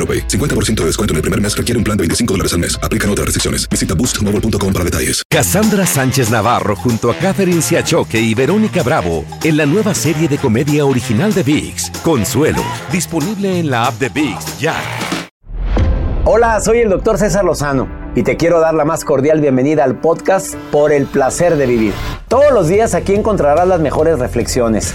AroPay. 50% de descuento en el primer mes requiere un plan de 25 dólares al mes. Aplican otras restricciones. Visita boostmobile.com para detalles. Cassandra Sánchez Navarro junto a Catherine Siachoque y Verónica Bravo en la nueva serie de comedia original de VIX, Consuelo, disponible en la app de VIX ya. Hola, soy el doctor César Lozano y te quiero dar la más cordial bienvenida al podcast Por el placer de vivir. Todos los días aquí encontrarás las mejores reflexiones,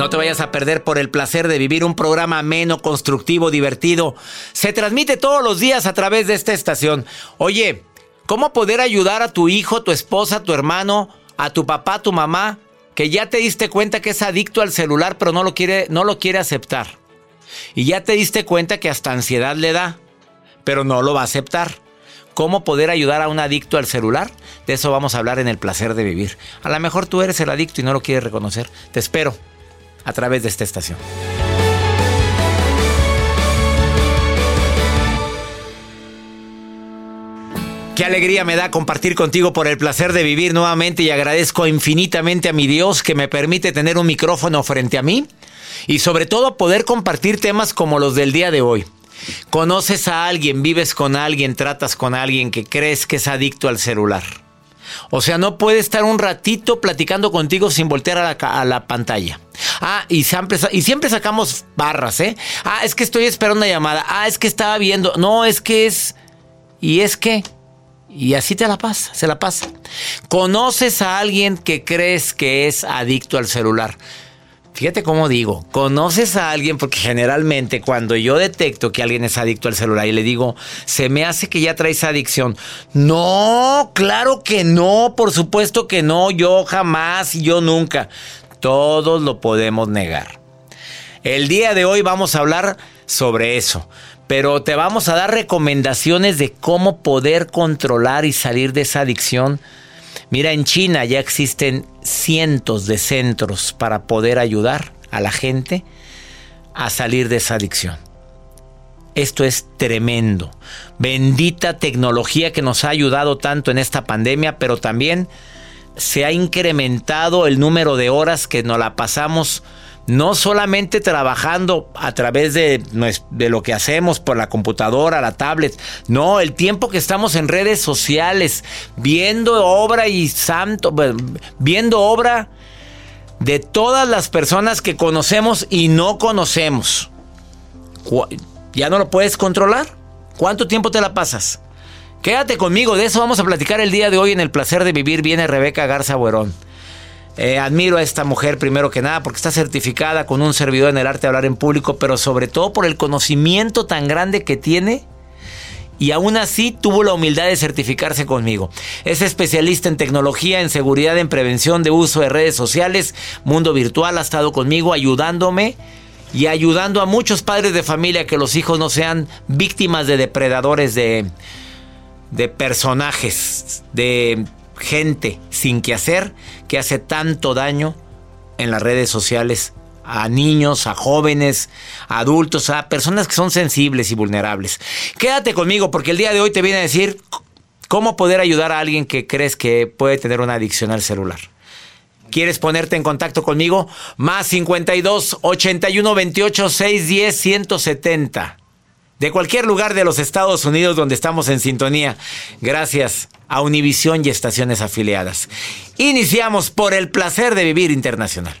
No te vayas a perder por el placer de vivir un programa ameno, constructivo, divertido. Se transmite todos los días a través de esta estación. Oye, ¿cómo poder ayudar a tu hijo, tu esposa, tu hermano, a tu papá, tu mamá, que ya te diste cuenta que es adicto al celular, pero no lo quiere, no lo quiere aceptar? Y ya te diste cuenta que hasta ansiedad le da, pero no lo va a aceptar. ¿Cómo poder ayudar a un adicto al celular? De eso vamos a hablar en el placer de vivir. A lo mejor tú eres el adicto y no lo quieres reconocer. Te espero a través de esta estación. Qué alegría me da compartir contigo por el placer de vivir nuevamente y agradezco infinitamente a mi Dios que me permite tener un micrófono frente a mí y sobre todo poder compartir temas como los del día de hoy. Conoces a alguien, vives con alguien, tratas con alguien que crees que es adicto al celular. O sea, no puede estar un ratito platicando contigo sin voltear a la, pantalla. Ah, y siempre, y siempre sacamos barras, ¿eh? Ah, es que estoy esperando una llamada. Ah, es que estaba viendo. No, es que es... Y es que... Y así te la pasa, se la pasa. Conoces a alguien que crees que es adicto al celular. Fíjate cómo digo, conoces a alguien porque generalmente cuando yo detecto que alguien es adicto al celular y le digo, se me hace que ya traes adicción. No, claro que no, por supuesto que no, yo jamás y yo nunca. Todos lo podemos negar. El día de hoy vamos a hablar sobre eso, pero te vamos a dar recomendaciones de cómo poder controlar y salir de esa adicción. Mira, en China ya existen cientos de centros para poder ayudar a la gente a salir de esa adicción. Esto es tremendo. Bendita tecnología que nos ha ayudado tanto en esta pandemia, pero también se ha incrementado el número de horas que nos la pasamos no solamente trabajando a través de, de, lo que hacemos por la computadora, la tablet, no, el tiempo que estamos en redes sociales, viendo obra y santo, viendo obra de todas las personas que conocemos y no conocemos. ¿Ya no lo puedes controlar? ¿Cuánto tiempo te la pasas? Quédate conmigo, de eso vamos a platicar el día de hoy en el placer de vivir. Viene Rebeca Garza Buerón. Eh, admiro a esta mujer primero que nada porque está certificada con un servidor en el arte de hablar en público, pero sobre todo por el conocimiento tan grande que tiene y aún así tuvo la humildad de certificarse conmigo. Es especialista en tecnología, en seguridad, en prevención de uso de redes sociales, mundo virtual, ha estado conmigo ayudándome y ayudando a muchos padres de familia que los hijos no sean víctimas de depredadores de, de personajes, de gente sin que hacer, que hace tanto daño en las redes sociales a niños, a jóvenes, a adultos, a personas que son sensibles y vulnerables. Quédate conmigo porque el día de hoy te viene a decir cómo poder ayudar a alguien que crees que puede tener una adicción al celular. ¿Quieres ponerte en contacto conmigo? Más 52 81 28 610 170. De cualquier lugar de los Estados Unidos donde estamos en sintonía. Gracias a Univisión y estaciones afiliadas. Iniciamos por el placer de vivir internacional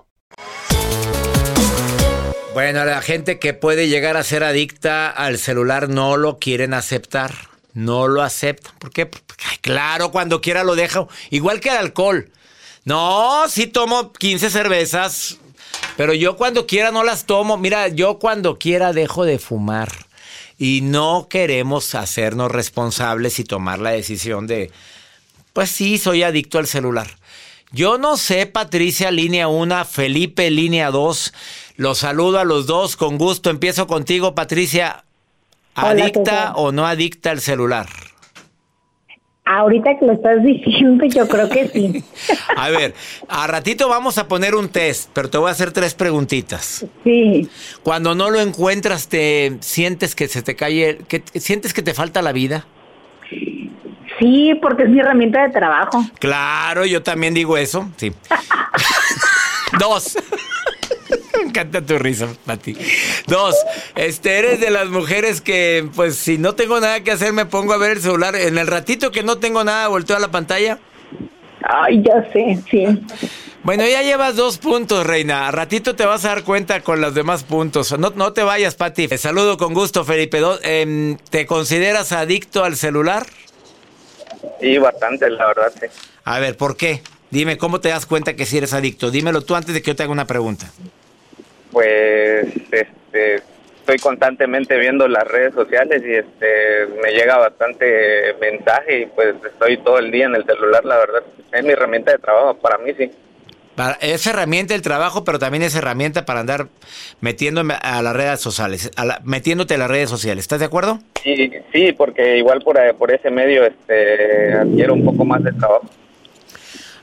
Bueno, la gente que puede llegar a ser adicta al celular no lo quieren aceptar. No lo aceptan. ¿Por qué? Ay, claro, cuando quiera lo dejo. Igual que el alcohol. No, sí tomo 15 cervezas, pero yo cuando quiera no las tomo. Mira, yo cuando quiera dejo de fumar. Y no queremos hacernos responsables y tomar la decisión de, pues sí, soy adicto al celular. Yo no sé, Patricia, línea 1, Felipe, línea 2. Los saludo a los dos con gusto. Empiezo contigo, Patricia. ¿Adicta o no adicta al celular? Ahorita que lo estás diciendo, yo creo que sí. a ver, a ratito vamos a poner un test, pero te voy a hacer tres preguntitas. Sí. Cuando no lo encuentras, ¿te sientes que se te cae, que sientes que te falta la vida? Sí, porque es mi herramienta de trabajo. Claro, yo también digo eso, sí. Dos. Me encanta tu risa, Pati. Dos, este, eres de las mujeres que, pues, si no tengo nada que hacer, me pongo a ver el celular. En el ratito que no tengo nada, volteo a la pantalla. Ay, ya sé, sí. Bueno, ya llevas dos puntos, Reina. A ratito te vas a dar cuenta con los demás puntos. No, no te vayas, Pati. Te saludo con gusto, Felipe. Em, ¿Te consideras adicto al celular? Sí, bastante, la verdad, sí. A ver, ¿por qué? Dime, ¿cómo te das cuenta que si eres adicto? Dímelo tú antes de que yo te haga una pregunta. Pues, este, estoy constantemente viendo las redes sociales y este, me llega bastante mensaje y pues estoy todo el día en el celular, la verdad. Es mi herramienta de trabajo, para mí sí. Es herramienta del trabajo, pero también es herramienta para andar metiéndome a las redes sociales, metiéndote a las redes sociales. ¿Estás de acuerdo? Sí, sí, porque igual por, por ese medio este, adquiero un poco más de trabajo.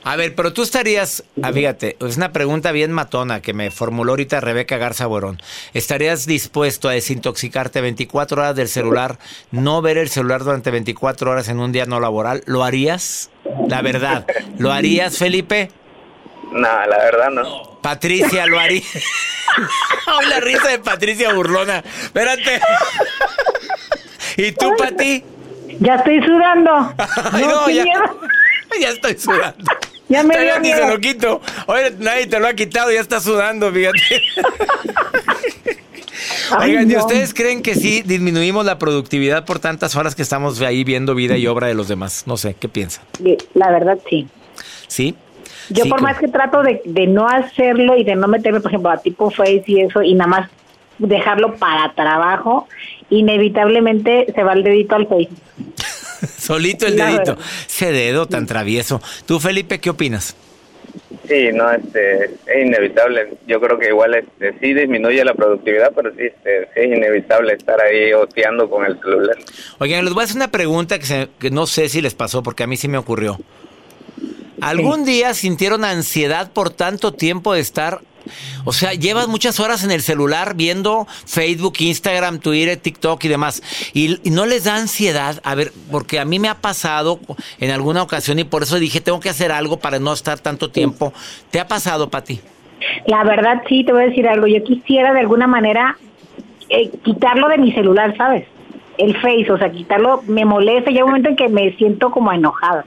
A ver, pero tú estarías, ah, fíjate, es una pregunta bien matona que me formuló ahorita Rebeca Garza Borón. ¿Estarías dispuesto a desintoxicarte 24 horas del celular, no ver el celular durante 24 horas en un día no laboral? ¿Lo harías? La verdad, ¿lo harías, Felipe? No, la verdad no. Patricia, ¿lo haría? la risa de Patricia burlona. Espérate. ¿Y tú, Pati? Ya estoy sudando. no, ya, ya estoy sudando. Ya me dio ni se lo quito. Oye, nadie te lo ha quitado, ya está sudando, fíjate. Ay, Oigan, ¿y no. ustedes creen que sí disminuimos la productividad por tantas horas que estamos ahí viendo vida y obra de los demás? No sé, ¿qué piensan? La verdad, sí. ¿Sí? Yo Sí, por más que trato de, de no hacerlo y de no meterme, por ejemplo, a tipo Face y eso, y nada más dejarlo para trabajo, inevitablemente se va el dedito al Face. Solito el dedito. Ese dedo tan travieso. ¿Tú, Felipe, qué opinas? Sí, no, este, es inevitable. Yo creo que igual este, sí disminuye la productividad, pero sí, este, es inevitable estar ahí oteando con el celular. Oigan, les voy a hacer una pregunta que, se- que no sé si les pasó porque a mí sí me ocurrió. ¿Algún día sintieron ansiedad por tanto tiempo de estar... O sea, llevas muchas horas en el celular viendo Facebook, Instagram, Twitter, TikTok y demás. Y, y no les da ansiedad. A ver, porque a mí me ha pasado en alguna ocasión y por eso dije, tengo que hacer algo para no estar tanto tiempo. ¿Te ha pasado, Pati? La verdad, sí, te voy a decir algo. Yo quisiera de alguna manera eh, quitarlo de mi celular, ¿sabes? El Face, o sea, quitarlo me molesta. Llega un momento en que me siento como enojada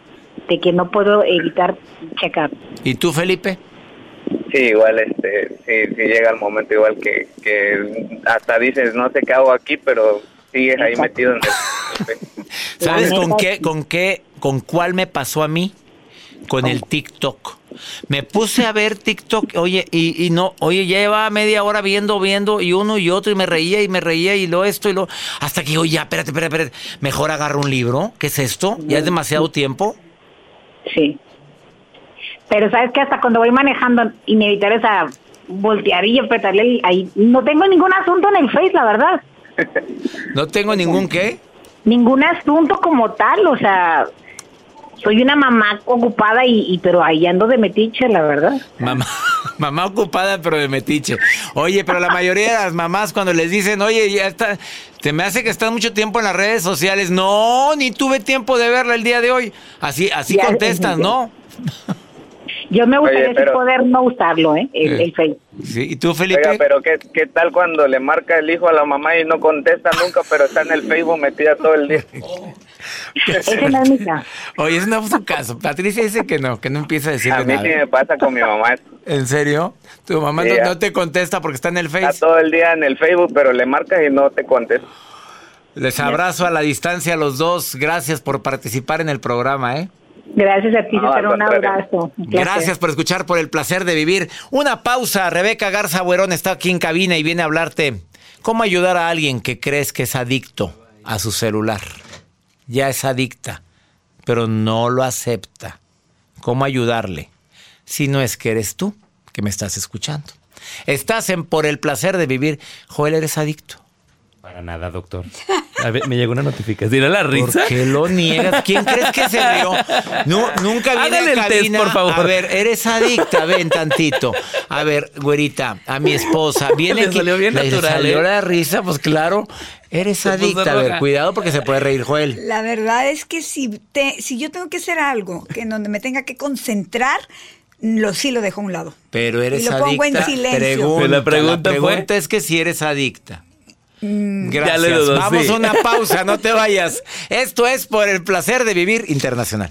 de que no puedo evitar checar. ¿Y tú, Felipe? Sí, igual, este, sí, sí llega el momento igual que, que hasta dices, no sé qué hago aquí, pero sigues ahí metido en el... ¿Sabes con qué, con qué, con cuál me pasó a mí? Con el TikTok. Me puse a ver TikTok, oye, y, y no, oye, ya llevaba media hora viendo, viendo, y uno y otro, y me reía y me reía, y lo esto y lo. Hasta que digo, ya, espérate, espérate, espérate. Mejor agarro un libro. ¿Qué es esto? ¿Ya es demasiado tiempo? Sí. Pero sabes que hasta cuando voy manejando, inevitable esa voltear y apretarle ahí. No tengo ningún asunto en el Face, la verdad. No tengo ningún qué. Ningún asunto como tal, o sea, soy una mamá ocupada y, y pero ahí ando de metiche, la verdad. Mamá, mamá ocupada, pero de metiche. Oye, pero la mayoría de las mamás cuando les dicen, oye, ya está, te me hace que estás mucho tiempo en las redes sociales. No, ni tuve tiempo de verla el día de hoy. Así, así Ya, contestas, ya. ¿no? Yo me gustaría Oye, sí pero- poder no usarlo, ¿eh? El, Eh. el Face. Sí, ¿Y tú, Felipe? Oiga, pero ¿qué, ¿qué tal cuando le marca el hijo a la mamá y no contesta nunca, pero está en el Facebook metida todo el día? Ese no es mi caso. Oye, ese no fue su caso. Patricia dice que no, que no empieza a decirle A mí nada. sí me pasa con mi mamá. ¿En serio? Tu mamá Sí, no, te contesta porque está en el Está Face. todo el día en el Facebook, pero le marcas y no te contesta. Les abrazo a la distancia a los dos. Gracias por participar en el programa, ¿eh? Gracias a ti, No, César, un abrazo. Un. Gracias por escuchar, por el placer de vivir. Una pausa. Rebeca Garza Buerón está aquí en cabina y viene a hablarte cómo ayudar a alguien que crees que es adicto a su celular. Ya es adicta, pero no lo acepta. ¿Cómo ayudarle? Si no es que eres tú que me estás escuchando. Estás en Por el placer de vivir. Joel, eres adicto. Para nada, doctor. A ver, me llegó una notificación. ¿Dirá la risa? ¿Por qué lo niegas? ¿Quién crees que se rió? Nu- nunca viene Hágale a el test, por favor. A ver, eres adicta, ven tantito. A ver, güerita, a mi esposa. Viene Le salió bien Le natural, salió ¿eh? la risa, pues claro. Eres Se adicta. A ver, cuidado porque se puede reír, Joel. La verdad es que si, te, si yo tengo que hacer algo que en donde me tenga que concentrar, lo sí lo dejo a un lado. Pero eres Y lo pongo en adicta. silencio. Pregunta, la pregunta la pregunta fue- es que si eres adicta. Mm, Gracias. Ya le dudó, Vamos sí. a una pausa, no te vayas. Esto es por el placer de vivir internacional.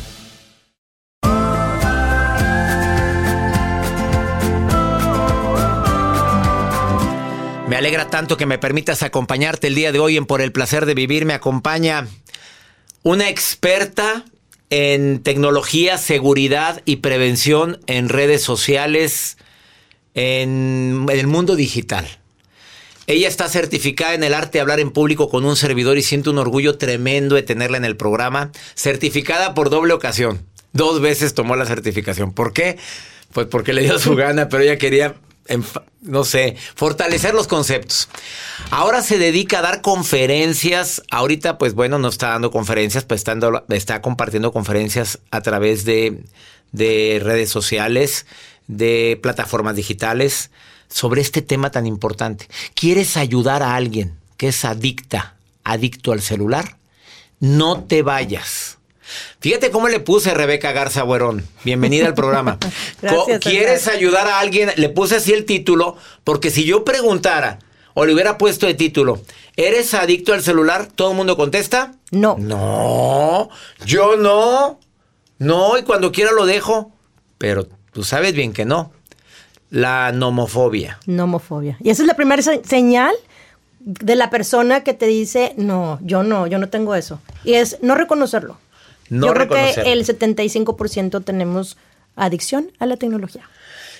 Me alegra tanto que me permitas acompañarte el día de hoy en Por el placer de vivir. Me acompaña una experta en tecnología, seguridad y prevención en redes sociales, en el mundo digital. Ella está certificada en el arte de hablar en público con un servidor y siento un orgullo tremendo de tenerla en el programa. Certificada por doble ocasión. Dos veces tomó la certificación. ¿Por qué? Pues porque le dio su gana, pero ella quería no sé, fortalecer los conceptos. Ahora se dedica a dar conferencias. Ahorita, pues bueno, no está dando conferencias, pues está, compartiendo conferencias a través de redes sociales, de plataformas digitales, sobre este tema tan importante. ¿Quieres ayudar a alguien que es adicta, adicto al celular? No te vayas. Fíjate cómo le puse a Rebeca Garza Buerón. Bienvenida al programa. Gracias, ¿Quieres ayudar a alguien? Le puse así el título, porque si yo preguntara o le hubiera puesto el título, ¿eres adicto al celular? ¿Todo el mundo contesta? No. No, yo no. No, y cuando quiera lo dejo. Pero tú sabes bien que no. La nomofobia. Nomofobia. Y esa es la primera señal de la persona que te dice, no, yo no, yo no tengo eso. Y es no reconocerlo. Yo creo que el 75% tenemos adicción a la tecnología.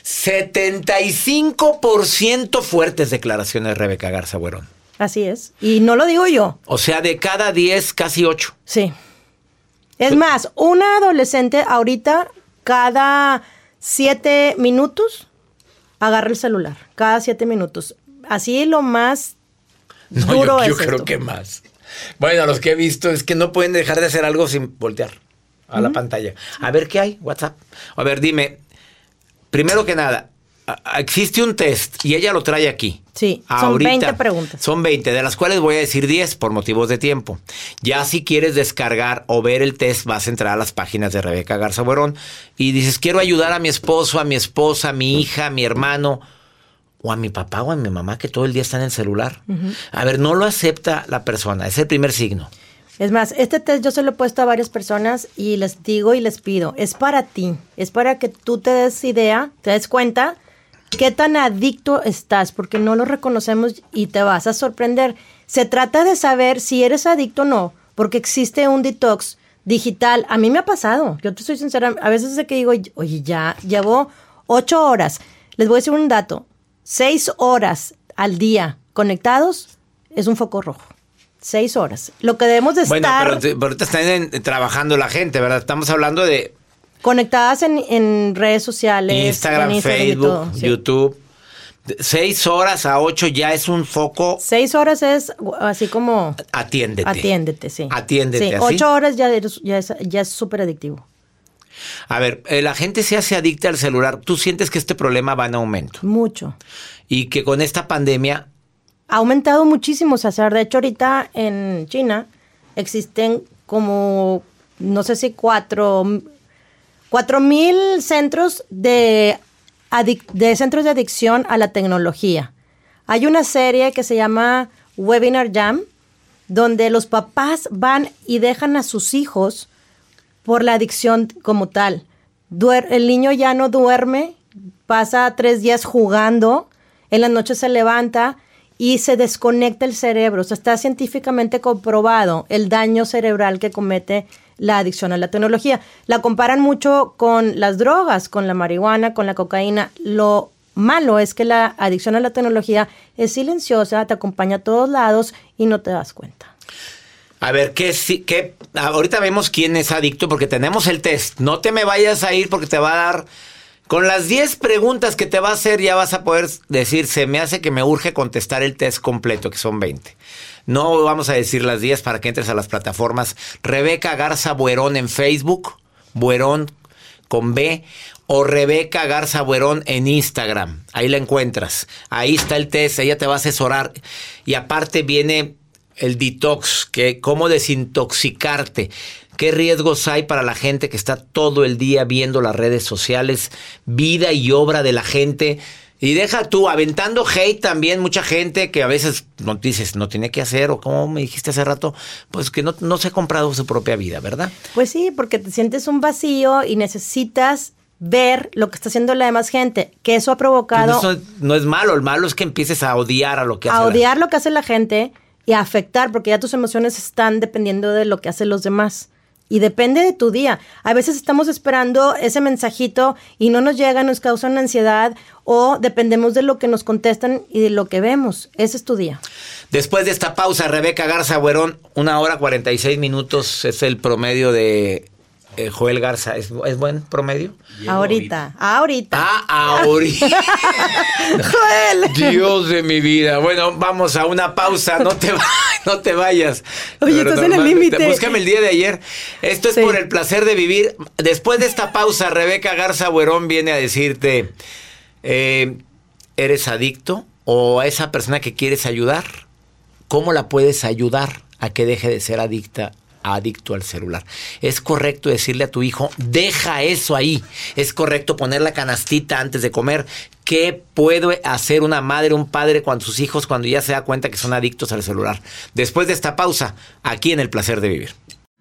75% fuertes declaraciones, Rebeca Garza Buerón. Así es. Y no lo digo yo. O sea, de cada 10, casi 8. Sí. Es más, una adolescente ahorita, cada 7 minutos, agarra el celular. Cada 7 minutos. Así lo más no, duro yo, yo creo que más. Bueno, los que he visto es que no pueden dejar de hacer algo sin voltear a la pantalla. A ver qué hay, WhatsApp. A ver, dime, primero que nada, existe un test y ella lo trae aquí. Sí, son 20 preguntas. Son 20, de las cuales voy a decir 10 por motivos de tiempo. Ya si quieres descargar o ver el test, vas a entrar a las páginas de Rebeca Garza Buerón y dices, quiero ayudar a mi esposo, a mi esposa, a mi hija, a mi hermano o a mi papá o a mi mamá que todo el día está en el celular. A ver, no lo acepta la persona, es el primer signo. Es más, este test yo se lo he puesto a varias personas y les digo y les pido, es para ti, es para que tú te des idea, te des cuenta qué tan adicto estás, porque no lo reconocemos y te vas a sorprender. Se trata de saber si eres adicto o no, porque existe un detox digital. A mí me ha pasado, yo te soy sincera, a veces es que digo, oye, ya llevo ocho horas. Les voy a decir un dato, seis horas al día conectados es un foco rojo. Seis horas. Lo que debemos de bueno, estar... pero, pero ahorita están trabajando la gente, ¿verdad? Estamos hablando de... Conectadas en, en redes sociales. Instagram, en Facebook, todo, sí. YouTube. Seis horas a ocho ya es un foco... Seis horas es así como... Atiéndete. Atiéndete, sí. Atiéndete, Sí, así. ocho horas ya, eres- ya es ya es súper adictivo. A ver, eh, la gente se hace adicta al celular. ¿Tú sientes que este problema va en aumento? Mucho. Y que con esta pandemia... Ha aumentado muchísimo, César. De hecho, ahorita en China existen como, no sé si cuatro, cuatro mil centros de, de centros de adicción a la tecnología. Hay una serie que se llama Webinar Jam, donde los papás van y dejan a sus hijos por la adicción como tal. Duer- el niño ya no duerme, pasa tres días jugando, en la noche se levanta y se desconecta el cerebro. O sea, está científicamente comprobado el daño cerebral que comete la adicción a la tecnología. La comparan mucho con las drogas, con la marihuana, con la cocaína. Lo malo es que la adicción a la tecnología es silenciosa, te acompaña a todos lados y no te das cuenta. A ver, ¿qué, qué, ahorita vemos quién es adicto porque tenemos el test. No te me vayas a ir porque te va a dar... Con las 10 preguntas que te va a hacer ya vas a poder decir, se me hace que me urge contestar el test completo, que son 20. No vamos a decir las 10 para que entres a las plataformas. Rebeca Garza Buerón en Facebook, Buerón con B, o Rebeca Garza Buerón en Instagram. Ahí la encuentras. Ahí está el test, ella te va a asesorar. Y aparte viene el detox, que cómo desintoxicarte. ¿Qué riesgos hay para la gente que está todo el día viendo las redes sociales, vida y obra de la gente? Y deja tú, aventando hate también, mucha gente que a veces no dices, no tiene que hacer, o como me dijiste hace rato, pues que no, no se ha comprado su propia vida, ¿verdad? Pues sí, porque te sientes un vacío y necesitas ver lo que está haciendo la demás gente, que eso ha provocado... Pues eso no es malo, el malo es que empieces a odiar a lo que hace a la- odiar lo que hace la gente y afectar, porque ya tus emociones están dependiendo de lo que hacen los demás. Y depende de tu día. A veces estamos esperando ese mensajito y no nos llega, nos causa una ansiedad o dependemos de lo que nos contestan y de lo que vemos. Ese es tu día. Después de esta pausa, Rebeca Garza Buerón, una hora 46 minutos es el promedio de eh, Joel Garza. ¿Es, es buen promedio? ahorita, ahorita. Ah, ahorita. Joel. Dios de mi vida. Bueno, vamos a una pausa. No te, va- no te vayas. Oye, estás en el límite. Búscame el día de ayer. Esto es por el placer de vivir. Después de esta pausa, Rebeca Garza Buerón viene a decirte: eh, ¿eres adicto? ¿O a esa persona que quieres ayudar? ¿Cómo la puedes ayudar a que deje de ser adicta? Adicto al celular. Es correcto decirle a tu hijo, deja eso ahí. Es correcto poner la canastita antes de comer. ¿Qué puede hacer una madre, un padre cuando sus hijos, cuando ya se da cuenta que son adictos al celular? Después de esta pausa, aquí en El Placer de Vivir.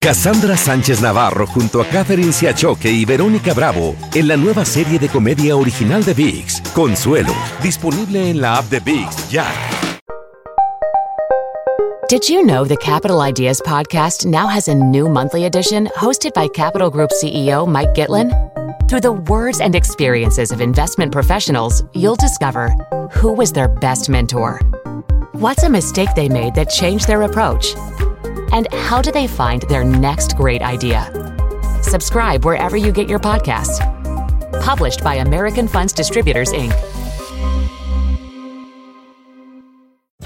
Cassandra Sánchez Navarro junto a Catherine Siachoque y Verónica Bravo en la nueva serie de comedia original de VIX, Consuelo, disponible en la app de VIX ya. Did you know the Capital Ideas podcast now has a new monthly edition hosted by Capital Group CEO Mike Gitlin? Through the words and experiences of investment professionals, you'll discover who was their best mentor, what's a mistake they made that changed their approach, and how do they find their next great idea. Subscribe wherever you get your podcasts. Published by American Funds Distributors, Inc.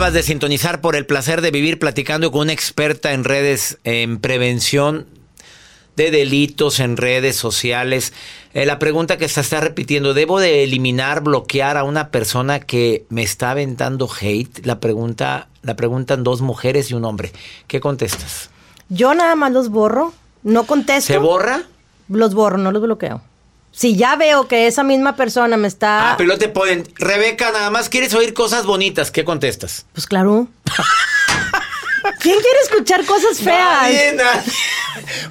Acabas de sintonizar por el placer de vivir platicando con una experta en redes en prevención de delitos en redes sociales. Eh, la pregunta que se está repitiendo, ¿debo de eliminar, bloquear a una persona que me está aventando hate? La pregunta la preguntan dos mujeres y un hombre. ¿Qué contestas? Yo nada más los borro, no contesto. ¿Se borra? Los borro, no los bloqueo. Si ya veo que esa misma persona me está... Ah, pero te ponen, Rebeca, nada más quieres oír cosas bonitas. ¿Qué contestas? Pues claro. ¿Quién quiere escuchar cosas feas? Nadie, nadie.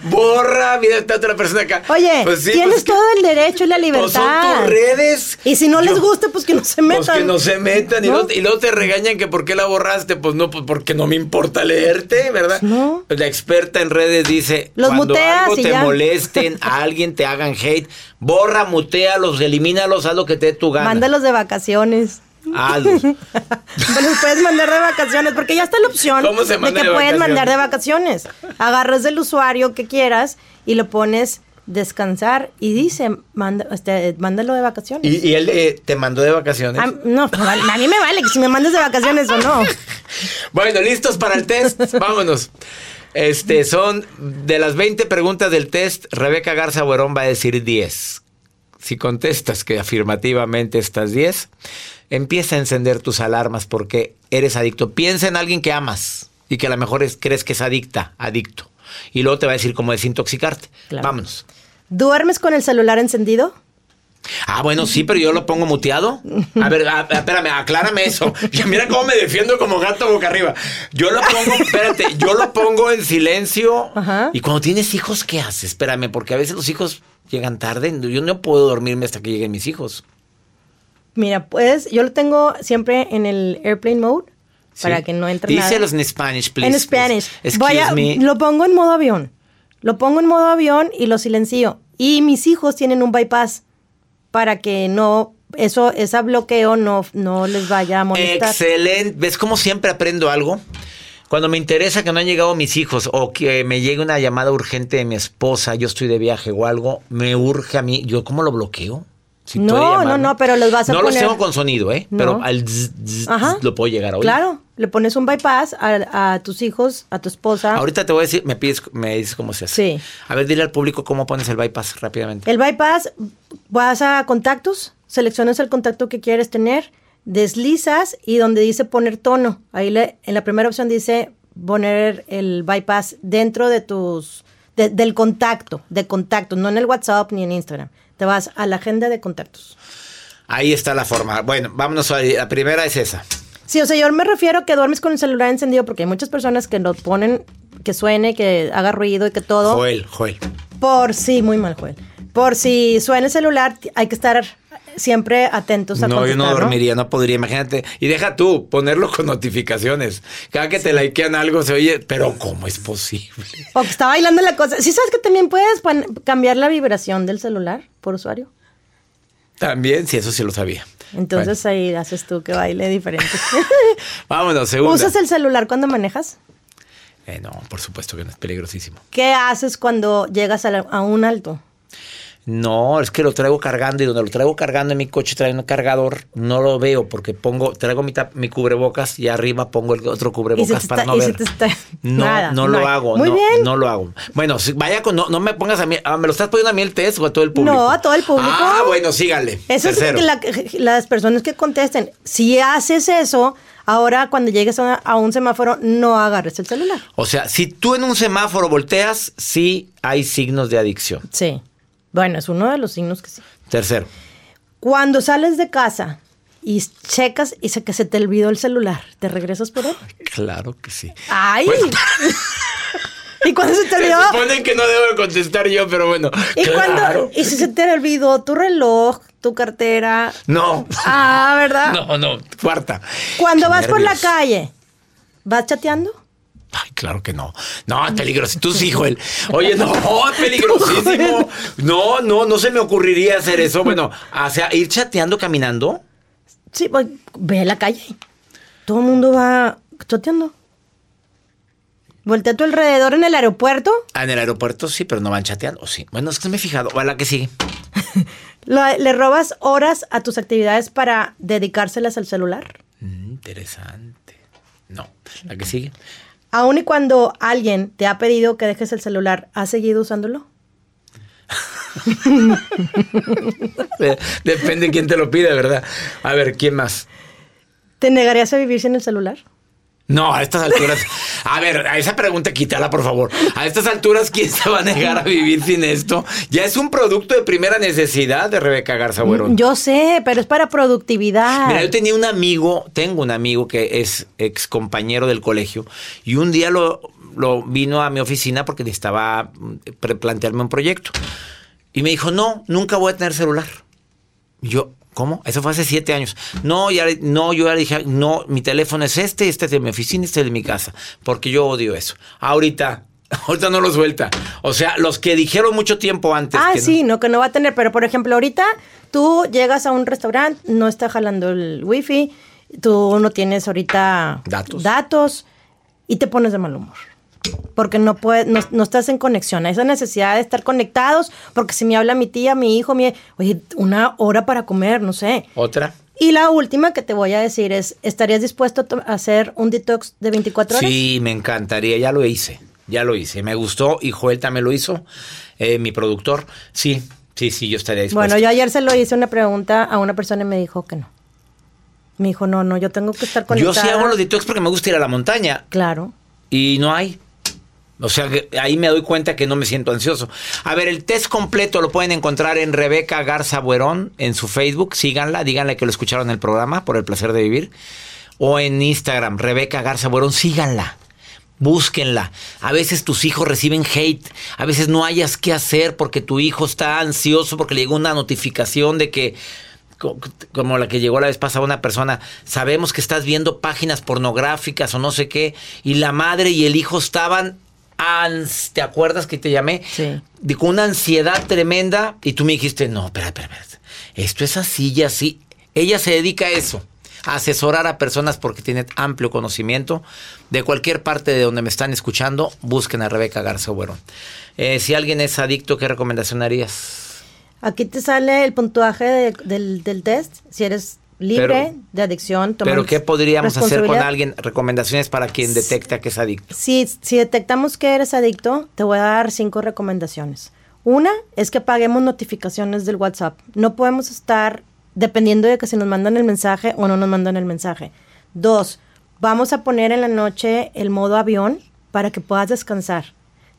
Borra, mira, está otra persona acá. Oye, Pues sí, tienes pues que- todo el derecho y la pues libertad. son tus redes. Y si no les gusta, pues que no se metan. Pues que no se metan y, luego, y luego te regañan que por qué la borraste. Pues no, pues porque no me importa leerte, ¿verdad? No. La experta en redes dice: Los cuando muteas algo y te ya. molesten, a alguien te hagan hate, borra, mutealos, elimínalos, haz lo que te dé tu gana. Mándalos de vacaciones. Pues los puedes mandar de vacaciones, porque ya está la opción ¿Cómo se de que de puedes mandar de vacaciones. Agarras del usuario que quieras y lo pones descansar y dice, manda, este, mándalo de vacaciones. ¿Y, y él eh, te mandó de vacaciones? No, a mí me vale que si me mandes de vacaciones o no. Bueno, listos para el test. Vámonos. Este, son de las 20 preguntas del test, Rebeca Garza Buerón va a decir 10. Si contestas que afirmativamente estás 10, empieza a encender tus alarmas porque eres adicto. Piensa en alguien que amas. y que a lo mejor es- crees que es adicta, adicto. Y luego te va a decir cómo desintoxicarte. Claro. Vámonos. ¿Duermes con el celular encendido? Ah, bueno, sí, pero yo lo pongo muteado. A ver, a- a- espérame, aclárame eso. Ya mira cómo me defiendo como gato boca arriba. Yo lo pongo, espérate, yo lo pongo en silencio. Y cuando tienes hijos, ¿qué haces? Espérame, porque a veces los hijos llegan tarde. Yo no puedo dormirme hasta que lleguen mis hijos. Mira, pues yo lo tengo siempre en el airplane mode para que no entre nada. Díselos en Spanish, please. en Spanish. please. Voy a- Excuse me. lo pongo en modo avión. Lo pongo en modo avión y lo silencio. Y mis hijos tienen un bypass para que no eso ese bloqueo no, no les vaya a molestar. Excelente. ¿Ves cómo siempre aprendo algo? Cuando me interesa que no han llegado mis hijos o que me llegue una llamada urgente de mi esposa, yo estoy de viaje o algo, me urge a mí. ¿Yo cómo lo bloqueo? Si no, no, no, pero los vas a No los poner. tengo con sonido, ¿eh? No. Pero al zzz, zzz, Ajá. lo puedo llegar a oír. Claro, le pones un bypass a, a tus hijos, a tu esposa. Ahorita te voy a decir, me pides, me dices cómo se hace. Sí. A ver, dile al público cómo pones el bypass rápidamente. El bypass, vas a contactos, seleccionas el contacto que quieres tener, deslizas y donde dice poner tono, ahí le, en la primera opción dice poner el bypass dentro de tus, de- del contacto, de contactos, no en el WhatsApp ni en Instagram. Te vas a la agenda de contactos. Ahí está la forma. Bueno, vámonos a la primera es esa. Sí, o sea, yo me refiero que duermes con el celular encendido porque hay muchas personas que lo ponen, que suene, que haga ruido y que todo. Joel, Joel. Por sí, muy mal, Joel. Por si suena el celular, hay que estar siempre atentos a No, yo no dormiría, no podría, imagínate. Y deja tú, ponerlo con notificaciones. Cada que te likean algo se oye, pero ¿cómo es posible? O que está bailando la cosa. ¿Sí sabes que también puedes cambiar la vibración del celular por usuario? También, sí, eso sí lo sabía. Entonces ahí haces tú que baile diferente. Vámonos, segunda. ¿Usas el celular cuando manejas? Eh, no, por supuesto que no, es peligrosísimo. ¿Qué haces cuando llegas a, la- a un alto? No, es que lo traigo cargando y donde lo traigo cargando en mi coche trae un cargador, no lo veo porque pongo, traigo mi, mi cubrebocas y arriba pongo el otro cubrebocas para está- no ver. está- No, nada, no lo hago. Muy no, bien. No lo hago. Bueno, si- vaya con, no, no me pongas a mí, ah, ¿me lo estás poniendo a mí el test o a todo el público? No, a todo el público. Ah, bueno, sígale. Eso es que la- las personas que contesten. Si haces eso, ahora cuando llegues a, a un semáforo, no agarres el celular. O sea, si tú en un semáforo volteas, sí hay signos de adicción. Sí. Bueno, es uno de los signos que sí. Tercero. Cuando sales de casa y checas y se, que se te olvidó el celular, ¿te regresas por él? Claro que sí. ¡Ay! ¿Y cuando se te Se olvidó? suponen que no debo de contestar yo, pero bueno. ¿Y, claro. cuando, y si se te olvidó tu reloj, tu cartera? No. Ah, ¿verdad? No, no. Cuarta. Cuando Qué vas por la calle, ¿vas chateando? Ay, claro que no. No, es peligroso. Tú sí, Joel. Oye, no, es peligrosísimo. No, no, no se me ocurriría hacer eso. Bueno, o sea, ir chateando, caminando. Sí, pues, ve a la calle. Todo el mundo va chateando. Voltea a tu alrededor en el aeropuerto. Ah, en el aeropuerto sí, pero no van chateando. ¿O sí? Bueno, es que me he fijado. ¿A la que sigue? le robas horas a tus actividades para dedicárselas al celular. Mm, interesante. No. ¿La que sigue? Aun y cuando alguien te ha pedido que dejes el celular, ¿has seguido usándolo? Depende de quién te lo pide, ¿verdad? A ver, ¿quién más? ¿Te negarías a vivir sin el celular? No, a estas alturas. A ver, a esa pregunta quítala, por favor. A estas alturas, ¿quién se va a negar a vivir sin esto? Ya es un producto de primera necesidad de Rebeca Garza Buerón. Yo sé, pero es para productividad. Mira, yo tenía un amigo, tengo un amigo que es ex compañero del colegio, y un día lo, lo vino a mi oficina porque necesitaba mm, plantearme un proyecto. Y me dijo, no, nunca voy a tener celular. Y yo, ¿cómo? Eso fue hace siete años. No, ya, no, yo ya le dije, no, mi teléfono es este, este es de mi oficina, este es de mi casa, porque yo odio eso. Ahorita, ahorita no lo suelta. O sea, los que dijeron mucho tiempo antes. Ah, que no- sí, no, que no va a tener. Pero, por ejemplo, ahorita tú llegas a un restaurante, no está jalando el wifi, tú no tienes ahorita Datos. datos y te pones de mal humor. Porque no, puedes, no, no estás en conexión. Esa necesidad de estar conectados, porque si me habla mi tía, mi hijo, mi... Oye, una hora para comer, no sé. Otra. Y la última que te voy a decir es, ¿estarías dispuesto a a hacer un detox de 24 horas? Sí, me encantaría, ya lo hice, ya lo hice, me gustó y Joel también lo hizo, eh, mi productor. Sí, sí, sí, yo estaría dispuesto. Bueno, yo ayer se lo hice una pregunta a una persona y me dijo que no. Me dijo, no, no, yo tengo que estar Yo conectada. sí hago los detox porque me gusta ir a la montaña. Claro. y no hay. O sea, ahí me doy cuenta que no me siento ansioso. A ver, el test completo lo pueden encontrar en Rebeca Garza Buerón en su Facebook. Síganla, díganle que lo escucharon en el programa por el placer de vivir. O en Instagram, Rebeca Garza Buerón, síganla. Búsquenla. A veces tus hijos reciben hate. A veces no hayas qué hacer porque tu hijo está ansioso porque le llegó una notificación de que como la que llegó la vez pasada una persona, sabemos que estás viendo páginas pornográficas o no sé qué, y la madre y el hijo estaban ¿te acuerdas que te llamé? Sí. Con una ansiedad tremenda y tú me dijiste, no, espera, espera, espera, esto es así y así. Ella se dedica a eso, a asesorar a personas porque tiene amplio conocimiento. De cualquier parte de donde me están escuchando, busquen a Rebeca Garza Bueno. Eh, si alguien es adicto, ¿qué recomendación harías? Aquí te sale el puntuaje del, del test. Si eres libre de adicción. Pero ¿qué podríamos hacer con alguien? Recomendaciones para quien detecta que es adicto. Si, si detectamos que eres adicto, te voy a dar cinco recomendaciones. Una es que paguemos notificaciones del WhatsApp. No podemos estar dependiendo de que si nos mandan el mensaje o no nos mandan el mensaje. Dos, vamos a poner en la noche el modo avión para que puedas descansar.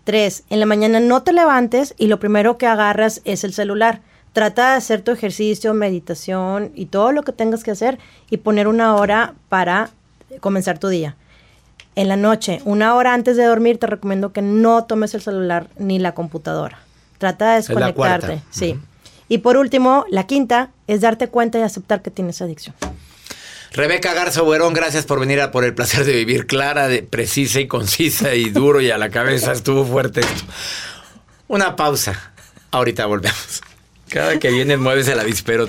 Tres, en la mañana no te levantes y lo primero que agarras es el celular Trata de hacer tu ejercicio, meditación y todo lo que tengas que hacer y poner una hora para comenzar tu día. En la noche, una hora antes de dormir, te recomiendo que no tomes el celular ni la computadora. Trata de desconectarte. sí. Y por último, la quinta es darte cuenta y aceptar que tienes adicción. Rebeca Garza Buerón, gracias por venir a por el placer de vivir clara, de, precisa y concisa y duro y a la cabeza. Estuvo fuerte esto. Una pausa. Ahorita volvemos. Cada que vienes mueves el avispero.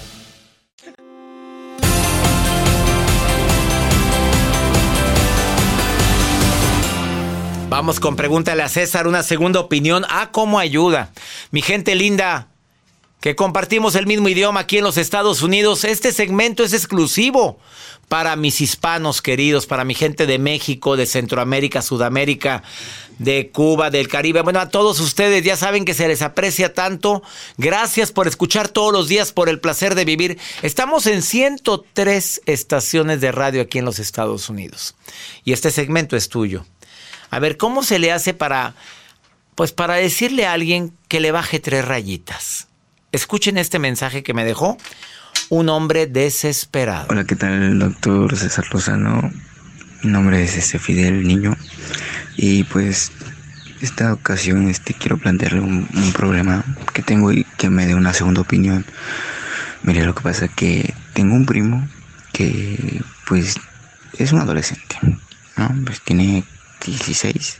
Vamos con pregúntale a César una segunda opinión. Ah, cómo ayuda. Mi gente linda, que compartimos el mismo idioma aquí en los Estados Unidos, este segmento es exclusivo para mis hispanos queridos, para mi gente de México, de Centroamérica, Sudamérica, de Cuba, del Caribe. Bueno, a todos ustedes ya saben que se les aprecia tanto. Gracias por escuchar todos los días, por el placer de vivir. Estamos en 103 estaciones de radio aquí en los Estados Unidos. Y este segmento es tuyo. A ver, ¿cómo se le hace para, pues para decirle a alguien que le baje tres rayitas? Escuchen este mensaje que me dejó un hombre desesperado. Hola, ¿qué tal, doctor César Lozano? Mi nombre es este Fidel Niño y pues esta ocasión este quiero plantearle un, un, problema que tengo y que me dé una segunda opinión. Mire, lo que pasa es que tengo un primo que pues es un adolescente, ¿no? Pues tiene 16.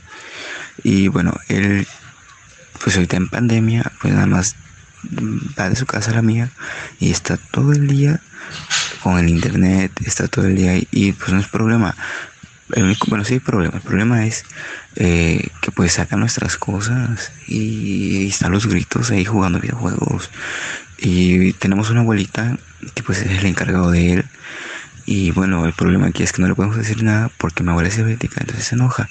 Y bueno, él, pues ahorita en pandemia, pues nada más va de su casa a la mía y está todo el día con el internet, está todo el día y pues no es problema. el único, bueno, sí hay problema. El problema es eh, que pues saca nuestras cosas y, están los gritos ahí jugando videojuegos. Y tenemos una abuelita que pues es el encargado de él. Y bueno, el problema aquí es que no le podemos decir nada porque mi abuela es diabética, entonces se enoja.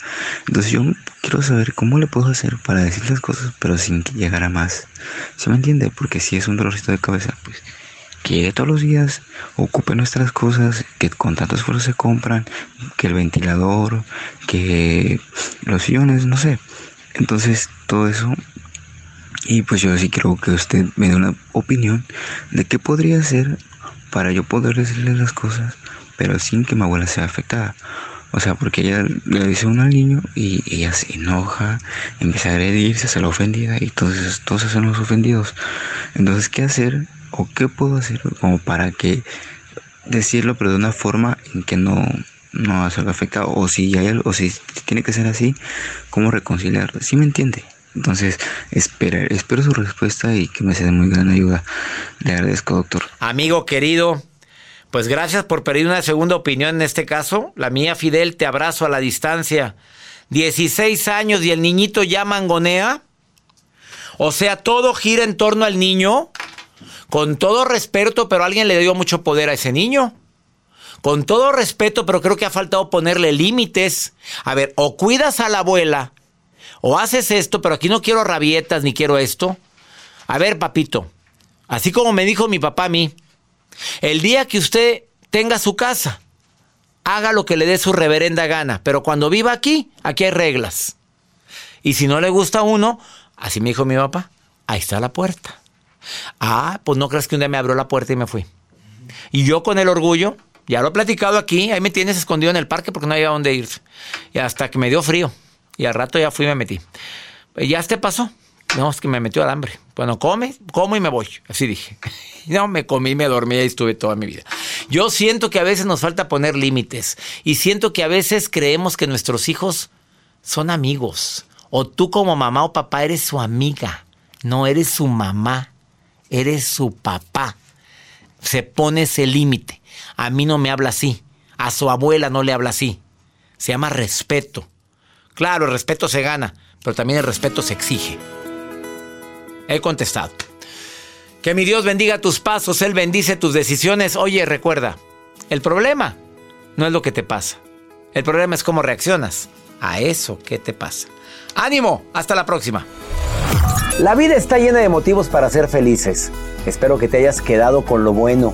Entonces yo quiero saber cómo le puedo hacer para decir las cosas, pero sin que llegara más. ¿Se me entiende? Porque si es un dolorcito de cabeza, pues que todos los días, ocupe nuestras cosas que con tanto esfuerzo se compran, que el ventilador, que los sillones, no sé. Entonces, todo eso. Y pues yo sí quiero que usted me dé una opinión de qué podría hacer para yo poder decirle las cosas, pero sin que mi abuela sea afectada. O sea, porque ella le dice uno al niño y ella se enoja, empieza a agredirse, se la ofendida y entonces todos son los ofendidos. Entonces, ¿qué hacer o qué puedo hacer como para que decirlo pero de una forma en que no no salga afectado o si hay o si tiene que ser así cómo reconciliarlo ¿sí me entiende? Entonces espera, espero su respuesta y que me sea de muy gran ayuda. Le agradezco doctor. Amigo querido pues gracias por pedir una segunda opinión en este caso. La mía Fidel te abrazo a la distancia. 16 años y el niñito ya mangonea. O sea todo gira en torno al niño. Con todo respeto, pero alguien le dio mucho poder a ese niño. Con todo respeto, pero creo que ha faltado ponerle límites. A ver, o cuidas a la abuela, o haces esto, pero aquí no quiero rabietas ni quiero esto. A ver, papito, así como me dijo mi papá a mí, el día que usted tenga su casa, haga lo que le dé su reverenda gana, pero cuando viva aquí, aquí hay reglas. Y si no le gusta uno, así me dijo mi papá, ahí está la puerta. Ah, pues no creas que un día me abrió la puerta y me fui. Y yo con el orgullo, ya lo he platicado aquí, ahí me tienes escondido en el parque porque no había dónde ir. Y hasta que me dio frío. Y al rato ya fui y me metí. Y ya te pasó. No, es que me metió al hambre. Bueno, come, como y me voy. Así dije. No, me comí, me dormí y estuve toda mi vida. Yo siento que a veces nos falta poner límites. Y siento que a veces creemos que nuestros hijos son amigos. O tú como mamá o papá eres su amiga. No eres su mamá eres su papá. Se pone ese límite. A mí no me habla así. A su abuela no le habla así. Se llama respeto. Claro, el respeto se gana, pero también el respeto se exige. He contestado. Que mi Dios bendiga tus pasos, Él bendice tus decisiones. Oye, recuerda, el problema no es lo que te pasa. El problema es cómo reaccionas a eso que te pasa. Ánimo, hasta la próxima. La vida está llena de motivos para ser felices. Espero que te hayas quedado con lo bueno